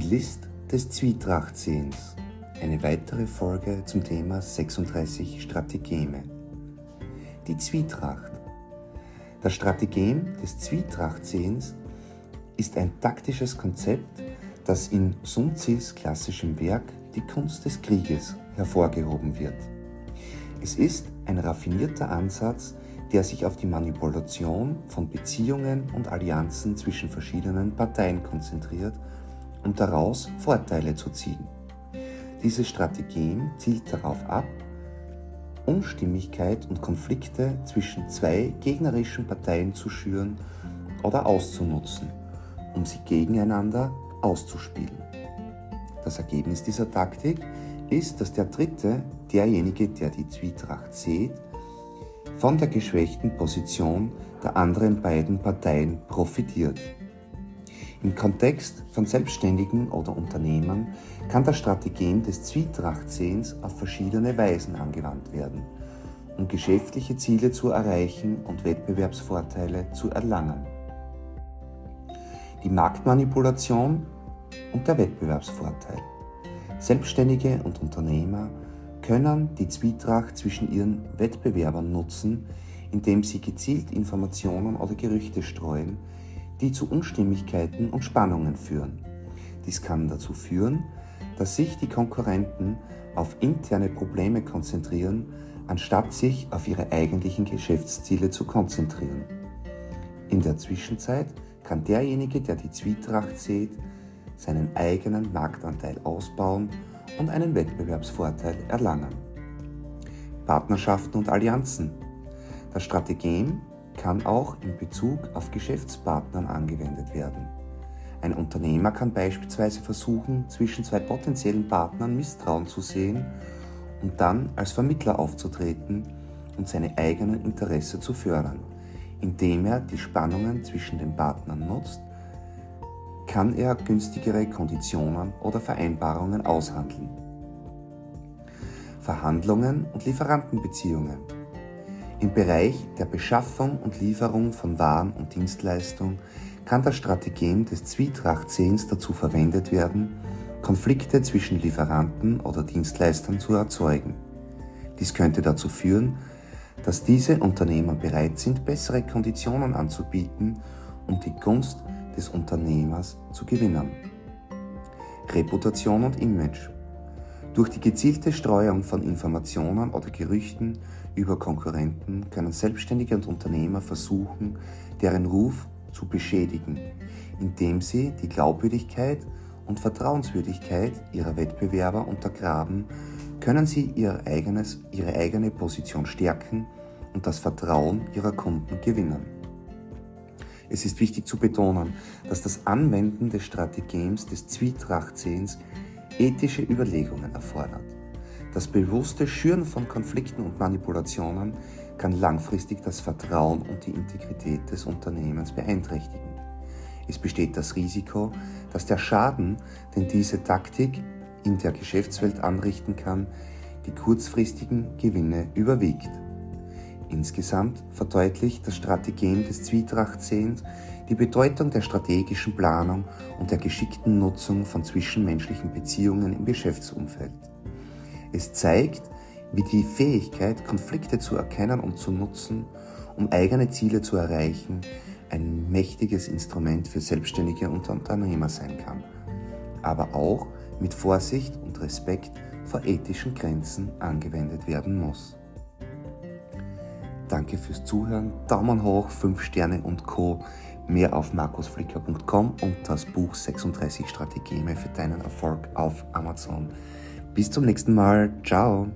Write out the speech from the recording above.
Die List des Zwietrachtsehens. Eine weitere Folge zum Thema 36 Strategeme. Die Zwietracht. Das Strategem des Zwietrachtsehens ist ein taktisches Konzept, das in Sun Tzus klassischem Werk Die Kunst des Krieges hervorgehoben wird. Es ist ein raffinierter Ansatz, der sich auf die Manipulation von Beziehungen und Allianzen zwischen verschiedenen Parteien konzentriert um daraus Vorteile zu ziehen. Diese Strategie zielt darauf ab, Unstimmigkeit und Konflikte zwischen zwei gegnerischen Parteien zu schüren oder auszunutzen, um sie gegeneinander auszuspielen. Das Ergebnis dieser Taktik ist, dass der Dritte, derjenige, der die Zwietracht sieht, von der geschwächten Position der anderen beiden Parteien profitiert. Im Kontext von Selbstständigen oder Unternehmern kann das Strategem des Zwietrachtsehens auf verschiedene Weisen angewandt werden, um geschäftliche Ziele zu erreichen und Wettbewerbsvorteile zu erlangen. Die Marktmanipulation und der Wettbewerbsvorteil. Selbstständige und Unternehmer können die Zwietracht zwischen ihren Wettbewerbern nutzen, indem sie gezielt Informationen oder Gerüchte streuen, die zu Unstimmigkeiten und Spannungen führen. Dies kann dazu führen, dass sich die Konkurrenten auf interne Probleme konzentrieren, anstatt sich auf ihre eigentlichen Geschäftsziele zu konzentrieren. In der Zwischenzeit kann derjenige, der die Zwietracht sieht, seinen eigenen Marktanteil ausbauen und einen Wettbewerbsvorteil erlangen. Partnerschaften und Allianzen. Das Strategem kann auch in Bezug auf Geschäftspartnern angewendet werden. Ein Unternehmer kann beispielsweise versuchen, zwischen zwei potenziellen Partnern Misstrauen zu sehen und dann als Vermittler aufzutreten und seine eigenen Interessen zu fördern. Indem er die Spannungen zwischen den Partnern nutzt, kann er günstigere Konditionen oder Vereinbarungen aushandeln. Verhandlungen und Lieferantenbeziehungen. Im Bereich der Beschaffung und Lieferung von Waren und Dienstleistungen kann das Strategem des Zwietrachtsehens dazu verwendet werden, Konflikte zwischen Lieferanten oder Dienstleistern zu erzeugen. Dies könnte dazu führen, dass diese Unternehmer bereit sind, bessere Konditionen anzubieten, um die Gunst des Unternehmers zu gewinnen. Reputation und Image durch die gezielte Streuung von Informationen oder Gerüchten über Konkurrenten können Selbstständige und Unternehmer versuchen, deren Ruf zu beschädigen, indem sie die Glaubwürdigkeit und Vertrauenswürdigkeit ihrer Wettbewerber untergraben, können sie ihr eigenes, ihre eigene Position stärken und das Vertrauen ihrer Kunden gewinnen. Es ist wichtig zu betonen, dass das Anwenden des Strategems des Zwietrachtsehens ethische Überlegungen erfordert. Das bewusste Schüren von Konflikten und Manipulationen kann langfristig das Vertrauen und die Integrität des Unternehmens beeinträchtigen. Es besteht das Risiko, dass der Schaden, den diese Taktik in der Geschäftswelt anrichten kann, die kurzfristigen Gewinne überwiegt. Insgesamt verdeutlicht das Strategien des Zwietrachtsehens die Bedeutung der strategischen Planung und der geschickten Nutzung von zwischenmenschlichen Beziehungen im Geschäftsumfeld. Es zeigt, wie die Fähigkeit, Konflikte zu erkennen und zu nutzen, um eigene Ziele zu erreichen, ein mächtiges Instrument für Selbstständige und Unternehmer sein kann, aber auch mit Vorsicht und Respekt vor ethischen Grenzen angewendet werden muss. Danke fürs Zuhören, Daumen hoch, 5 Sterne und Co. Mehr auf markusflicker.com und das Buch 36 Strategien für deinen Erfolg auf Amazon. Bis zum nächsten Mal. Ciao.